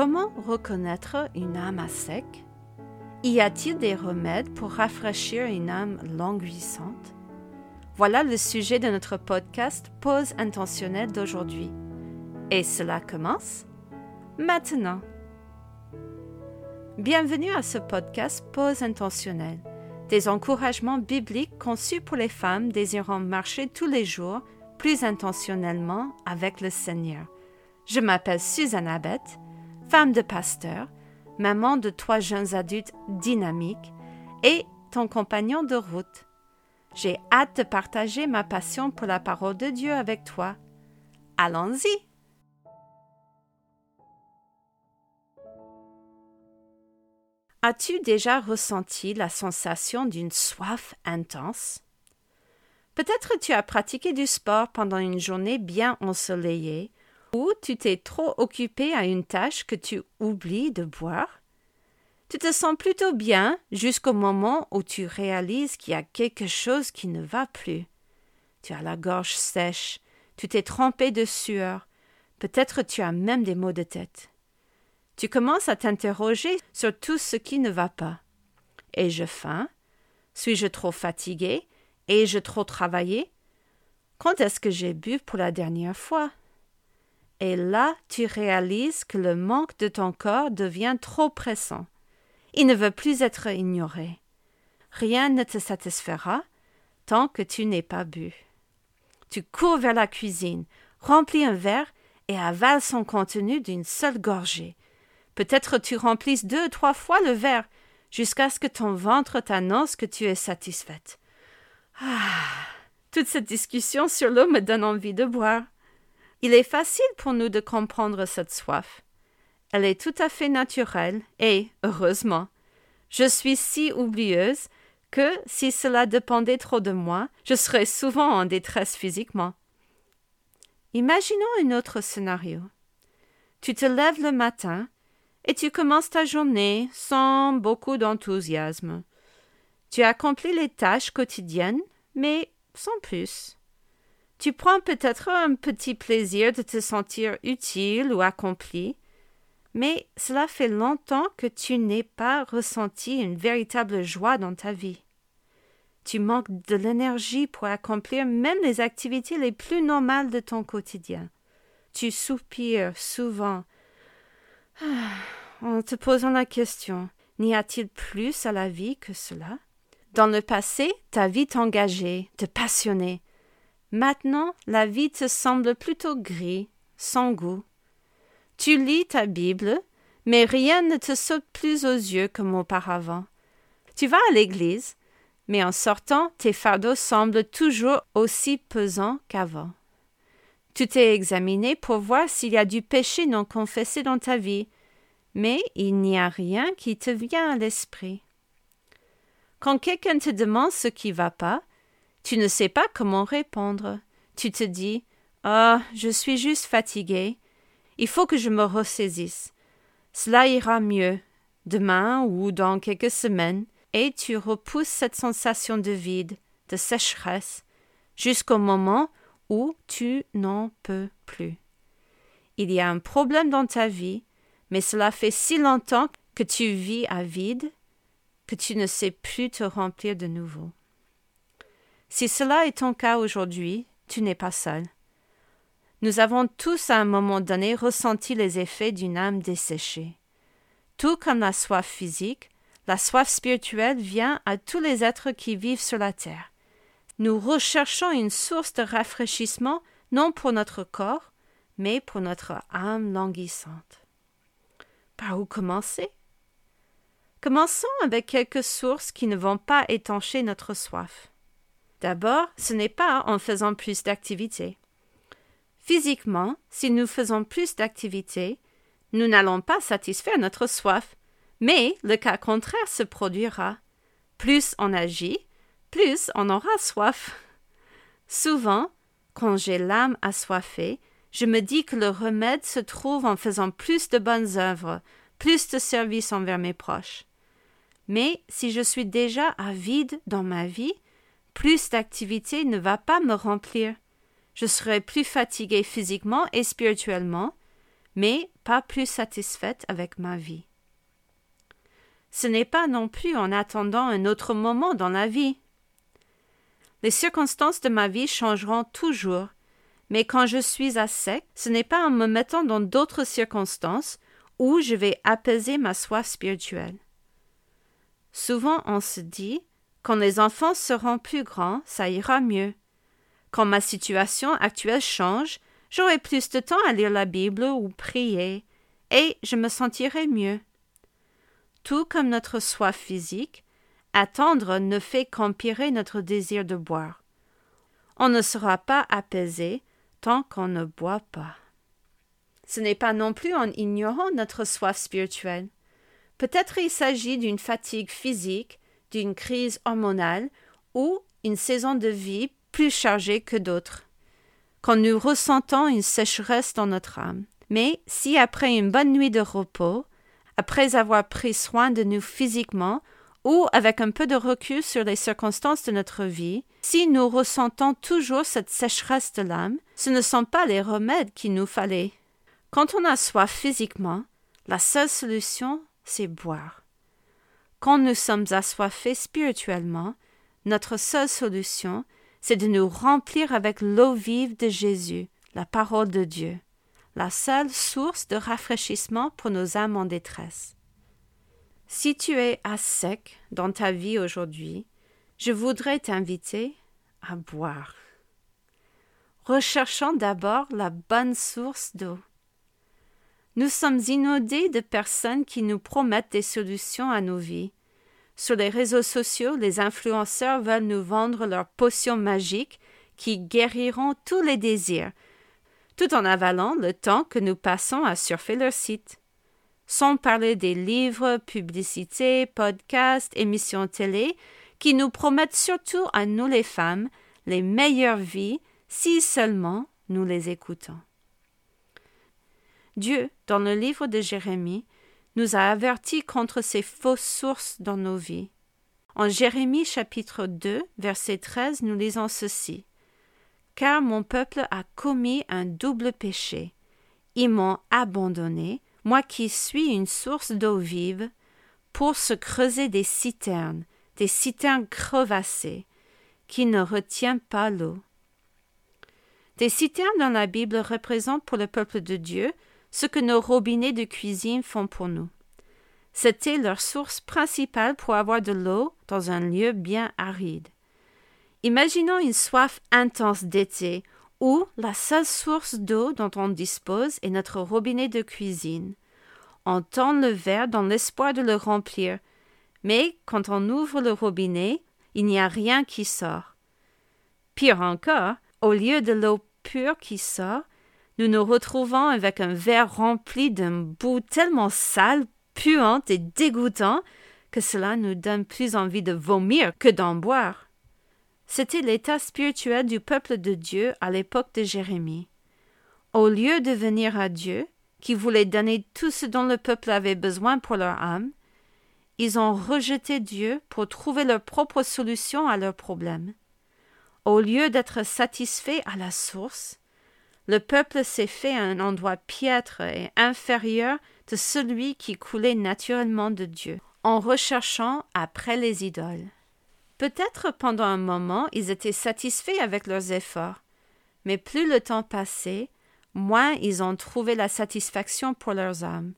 Comment reconnaître une âme à sec? Y a-t-il des remèdes pour rafraîchir une âme languissante? Voilà le sujet de notre podcast Pause intentionnelle d'aujourd'hui. Et cela commence maintenant. Bienvenue à ce podcast Pause intentionnelle, des encouragements bibliques conçus pour les femmes désirant marcher tous les jours plus intentionnellement avec le Seigneur. Je m'appelle Suzanne Abbott femme de pasteur, maman de trois jeunes adultes dynamiques et ton compagnon de route. J'ai hâte de partager ma passion pour la parole de Dieu avec toi. Allons-y. As-tu déjà ressenti la sensation d'une soif intense? Peut-être tu as pratiqué du sport pendant une journée bien ensoleillée ou tu t'es trop occupé à une tâche que tu oublies de boire? Tu te sens plutôt bien jusqu'au moment où tu réalises qu'il y a quelque chose qui ne va plus. Tu as la gorge sèche, tu t'es trempé de sueur, peut-être tu as même des maux de tête. Tu commences à t'interroger sur tout ce qui ne va pas. Ai-je faim? Suis-je trop fatigué? Ai-je trop travaillé? Quand est-ce que j'ai bu pour la dernière fois? Et là, tu réalises que le manque de ton corps devient trop pressant. Il ne veut plus être ignoré. Rien ne te satisfera tant que tu n'es pas bu. Tu cours vers la cuisine, remplis un verre et avales son contenu d'une seule gorgée. Peut-être tu remplis deux ou trois fois le verre jusqu'à ce que ton ventre t'annonce que tu es satisfaite. Ah. Toute cette discussion sur l'eau me donne envie de boire. Il est facile pour nous de comprendre cette soif. Elle est tout à fait naturelle et, heureusement, je suis si oublieuse que, si cela dépendait trop de moi, je serais souvent en détresse physiquement. Imaginons un autre scénario. Tu te lèves le matin et tu commences ta journée sans beaucoup d'enthousiasme. Tu accomplis les tâches quotidiennes, mais sans plus. Tu prends peut-être un petit plaisir de te sentir utile ou accompli, mais cela fait longtemps que tu n'es pas ressenti une véritable joie dans ta vie. Tu manques de l'énergie pour accomplir même les activités les plus normales de ton quotidien. Tu soupires souvent ah, en te posant la question N'y a-t-il plus à la vie que cela? Dans le passé, ta vie t'engageait, te passionnait, Maintenant, la vie te semble plutôt gris, sans goût. Tu lis ta Bible, mais rien ne te saute plus aux yeux comme auparavant. Tu vas à l'église, mais en sortant, tes fardeaux semblent toujours aussi pesants qu'avant. Tu t'es examiné pour voir s'il y a du péché non confessé dans ta vie, mais il n'y a rien qui te vient à l'esprit. Quand quelqu'un te demande ce qui va pas, tu ne sais pas comment répondre. Tu te dis Ah, je suis juste fatigué. Il faut que je me ressaisisse. Cela ira mieux demain ou dans quelques semaines, et tu repousses cette sensation de vide, de sécheresse, jusqu'au moment où tu n'en peux plus. Il y a un problème dans ta vie, mais cela fait si longtemps que tu vis à vide que tu ne sais plus te remplir de nouveau. Si cela est ton cas aujourd'hui, tu n'es pas seul. Nous avons tous à un moment donné ressenti les effets d'une âme desséchée. Tout comme la soif physique, la soif spirituelle vient à tous les êtres qui vivent sur la terre. Nous recherchons une source de rafraîchissement non pour notre corps, mais pour notre âme languissante. Par où commencer? Commençons avec quelques sources qui ne vont pas étancher notre soif. D'abord, ce n'est pas en faisant plus d'activités. Physiquement, si nous faisons plus d'activités, nous n'allons pas satisfaire notre soif, mais le cas contraire se produira. Plus on agit, plus on aura soif. Souvent, quand j'ai l'âme assoiffée, je me dis que le remède se trouve en faisant plus de bonnes œuvres, plus de services envers mes proches. Mais si je suis déjà avide dans ma vie, plus d'activité ne va pas me remplir. Je serai plus fatigué physiquement et spirituellement, mais pas plus satisfaite avec ma vie. Ce n'est pas non plus en attendant un autre moment dans la vie. Les circonstances de ma vie changeront toujours, mais quand je suis à sec, ce n'est pas en me mettant dans d'autres circonstances où je vais apaiser ma soif spirituelle. Souvent on se dit quand les enfants seront plus grands, ça ira mieux. Quand ma situation actuelle change, j'aurai plus de temps à lire la Bible ou prier, et je me sentirai mieux. Tout comme notre soif physique, attendre ne fait qu'empirer notre désir de boire. On ne sera pas apaisé tant qu'on ne boit pas. Ce n'est pas non plus en ignorant notre soif spirituelle. Peut-être il s'agit d'une fatigue physique, d'une crise hormonale ou une saison de vie plus chargée que d'autres. Quand nous ressentons une sécheresse dans notre âme. Mais si après une bonne nuit de repos, après avoir pris soin de nous physiquement, ou avec un peu de recul sur les circonstances de notre vie, si nous ressentons toujours cette sécheresse de l'âme, ce ne sont pas les remèdes qu'il nous fallait. Quand on a soif physiquement, la seule solution, c'est boire. Quand nous sommes assoiffés spirituellement, notre seule solution, c'est de nous remplir avec l'eau vive de Jésus, la parole de Dieu, la seule source de rafraîchissement pour nos âmes en détresse. Si tu es à sec dans ta vie aujourd'hui, je voudrais t'inviter à boire. Recherchons d'abord la bonne source d'eau. Nous sommes inondés de personnes qui nous promettent des solutions à nos vies. Sur les réseaux sociaux, les influenceurs veulent nous vendre leurs potions magiques qui guériront tous les désirs, tout en avalant le temps que nous passons à surfer leur site. Sans parler des livres, publicités, podcasts, émissions télé, qui nous promettent surtout à nous les femmes les meilleures vies si seulement nous les écoutons. Dieu, dans le livre de Jérémie, nous a avertis contre ces fausses sources dans nos vies. En Jérémie chapitre 2, verset 13, nous lisons ceci. Car mon peuple a commis un double péché. Ils m'ont abandonné, moi qui suis une source d'eau vive, pour se creuser des citernes, des citernes crevassées, qui ne retiennent pas l'eau. Des citernes dans la Bible représentent pour le peuple de Dieu ce que nos robinets de cuisine font pour nous. C'était leur source principale pour avoir de l'eau dans un lieu bien aride. Imaginons une soif intense d'été où la seule source d'eau dont on dispose est notre robinet de cuisine. On tend le verre dans l'espoir de le remplir, mais quand on ouvre le robinet, il n'y a rien qui sort. Pire encore, au lieu de l'eau pure qui sort, nous nous retrouvons avec un verre rempli d'un bout tellement sale, puant et dégoûtant que cela nous donne plus envie de vomir que d'en boire. C'était l'état spirituel du peuple de Dieu à l'époque de Jérémie. Au lieu de venir à Dieu, qui voulait donner tout ce dont le peuple avait besoin pour leur âme, ils ont rejeté Dieu pour trouver leur propre solution à leurs problèmes. Au lieu d'être satisfaits à la source, le peuple s'est fait un endroit piètre et inférieur de celui qui coulait naturellement de Dieu, en recherchant après les idoles. Peut-être pendant un moment ils étaient satisfaits avec leurs efforts, mais plus le temps passait, moins ils ont trouvé la satisfaction pour leurs âmes.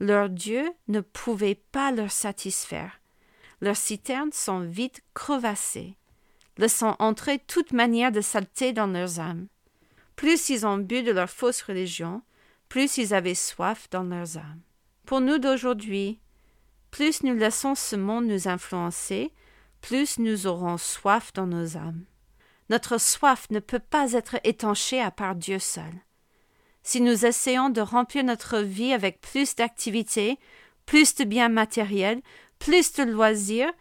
Leur Dieu ne pouvait pas leur satisfaire. Leurs citernes sont vite crevassées, laissant entrer toute manière de saleté dans leurs âmes. Plus ils ont bu de leur fausse religion, plus ils avaient soif dans leurs âmes. Pour nous d'aujourd'hui, plus nous laissons ce monde nous influencer, plus nous aurons soif dans nos âmes. Notre soif ne peut pas être étanchée à part Dieu seul. Si nous essayons de remplir notre vie avec plus d'activités, plus de biens matériels, plus de loisirs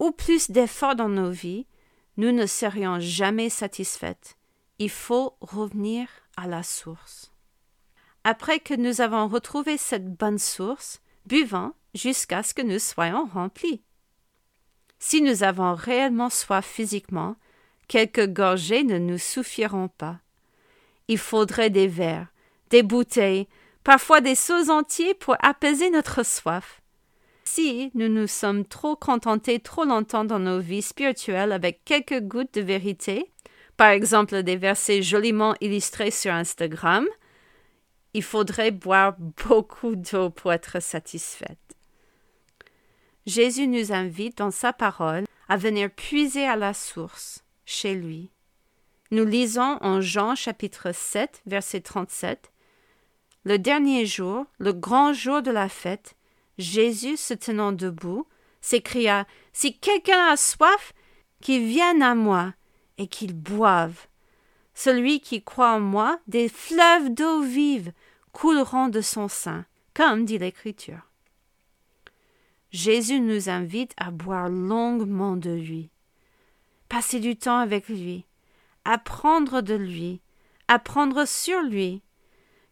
ou plus d'efforts dans nos vies, nous ne serions jamais satisfaites il faut revenir à la source. Après que nous avons retrouvé cette bonne source, buvons jusqu'à ce que nous soyons remplis. Si nous avons réellement soif physiquement, quelques gorgées ne nous suffiront pas. Il faudrait des verres, des bouteilles, parfois des seaux entiers pour apaiser notre soif. Si nous nous sommes trop contentés trop longtemps dans nos vies spirituelles avec quelques gouttes de vérité, par exemple des versets joliment illustrés sur Instagram, il faudrait boire beaucoup d'eau pour être satisfaite. Jésus nous invite dans sa parole à venir puiser à la source, chez lui. Nous lisons en Jean chapitre 7, verset 37. Le dernier jour, le grand jour de la fête, Jésus, se tenant debout, s'écria Si quelqu'un a soif, qu'il vienne à moi et qu'il boive. Celui qui croit en moi, des fleuves d'eau vive couleront de son sein, comme dit l'Écriture. Jésus nous invite à boire longuement de lui, passer du temps avec lui, apprendre de lui, apprendre sur lui.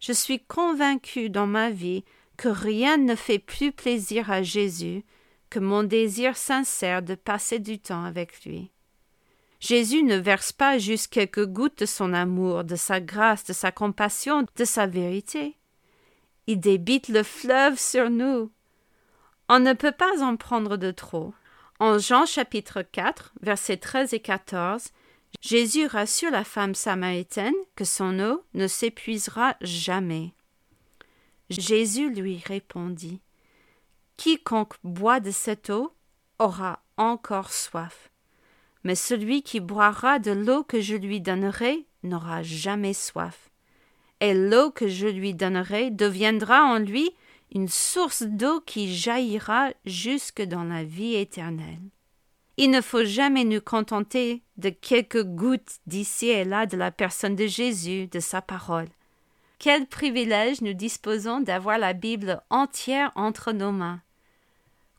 Je suis convaincu dans ma vie que rien ne fait plus plaisir à Jésus que mon désir sincère de passer du temps avec lui. Jésus ne verse pas juste quelques gouttes de son amour, de sa grâce, de sa compassion, de sa vérité. Il débite le fleuve sur nous. On ne peut pas en prendre de trop. En Jean chapitre 4, versets 13 et 14, Jésus rassure la femme samaritaine que son eau ne s'épuisera jamais. Jésus lui répondit Quiconque boit de cette eau aura encore soif, mais celui qui boira de l'eau que je lui donnerai n'aura jamais soif, et l'eau que je lui donnerai deviendra en lui une source d'eau qui jaillira jusque dans la vie éternelle. Il ne faut jamais nous contenter de quelques gouttes d'ici et là de la personne de Jésus, de sa parole. Quel privilège nous disposons d'avoir la Bible entière entre nos mains.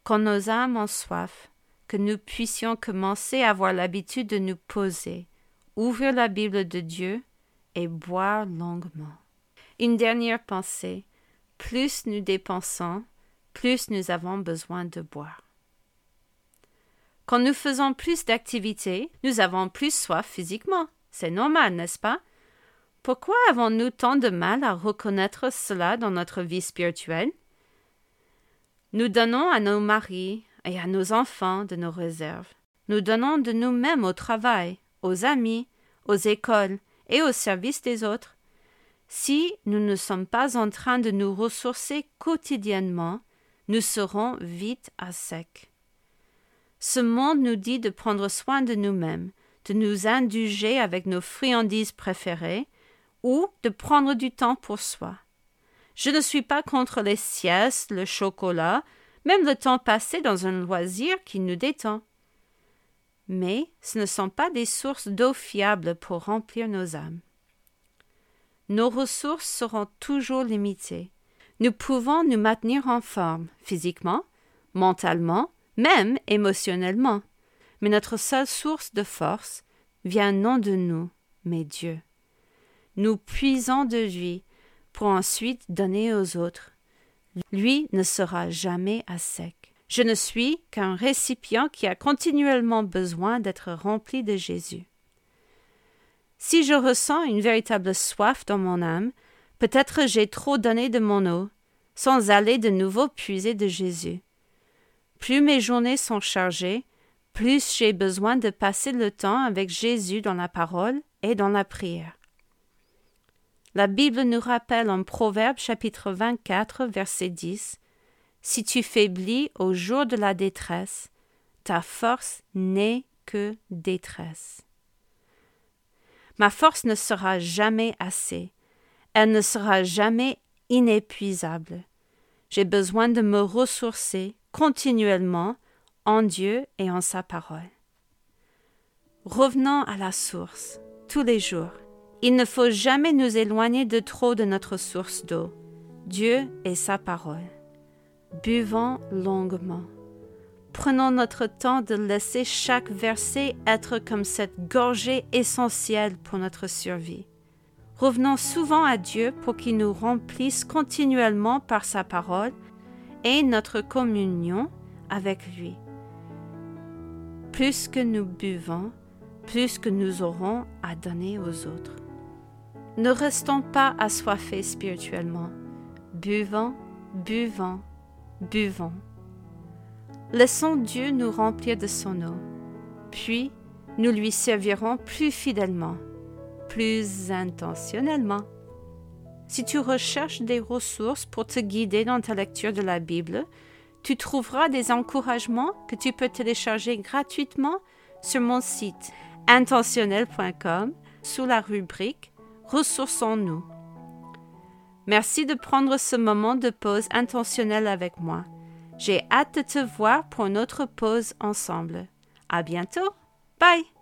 Quand nos âmes ont soif, que nous puissions commencer à avoir l'habitude de nous poser, ouvrir la Bible de Dieu et boire longuement. Une dernière pensée. Plus nous dépensons, plus nous avons besoin de boire. Quand nous faisons plus d'activités, nous avons plus soif physiquement. C'est normal, n'est-ce pas? Pourquoi avons-nous tant de mal à reconnaître cela dans notre vie spirituelle? Nous donnons à nos maris et à nos enfants de nos réserves. Nous donnons de nous-mêmes au travail, aux amis, aux écoles et au service des autres. Si nous ne sommes pas en train de nous ressourcer quotidiennement, nous serons vite à sec. Ce monde nous dit de prendre soin de nous-mêmes, de nous indulger avec nos friandises préférées, ou de prendre du temps pour soi. Je ne suis pas contre les siestes, le chocolat, même le temps passé dans un loisir qui nous détend. Mais ce ne sont pas des sources d'eau fiables pour remplir nos âmes. Nos ressources seront toujours limitées. Nous pouvons nous maintenir en forme, physiquement, mentalement, même émotionnellement. Mais notre seule source de force vient non de nous, mais Dieu nous puisons de lui pour ensuite donner aux autres. Lui ne sera jamais à sec. Je ne suis qu'un récipient qui a continuellement besoin d'être rempli de Jésus. Si je ressens une véritable soif dans mon âme, peut-être j'ai trop donné de mon eau, sans aller de nouveau puiser de Jésus. Plus mes journées sont chargées, plus j'ai besoin de passer le temps avec Jésus dans la parole et dans la prière. La Bible nous rappelle en Proverbe chapitre 24 verset 10 Si tu faiblis au jour de la détresse, ta force n'est que détresse. Ma force ne sera jamais assez, elle ne sera jamais inépuisable. J'ai besoin de me ressourcer continuellement en Dieu et en sa parole. Revenons à la source tous les jours il ne faut jamais nous éloigner de trop de notre source d'eau, Dieu et sa parole. Buvons longuement. Prenons notre temps de laisser chaque verset être comme cette gorgée essentielle pour notre survie. Revenons souvent à Dieu pour qu'il nous remplisse continuellement par sa parole et notre communion avec lui. Plus que nous buvons, plus que nous aurons à donner aux autres. Ne restons pas assoiffés spirituellement. buvons, buvons, buvons. Laissons Dieu nous remplir de son eau, puis nous lui servirons plus fidèlement, plus intentionnellement. Si tu recherches des ressources pour te guider dans ta lecture de la Bible, tu trouveras des encouragements que tu peux télécharger gratuitement sur mon site intentionnel.com sous la rubrique Ressourçons-nous. Merci de prendre ce moment de pause intentionnelle avec moi. J'ai hâte de te voir pour une autre pause ensemble. À bientôt. Bye.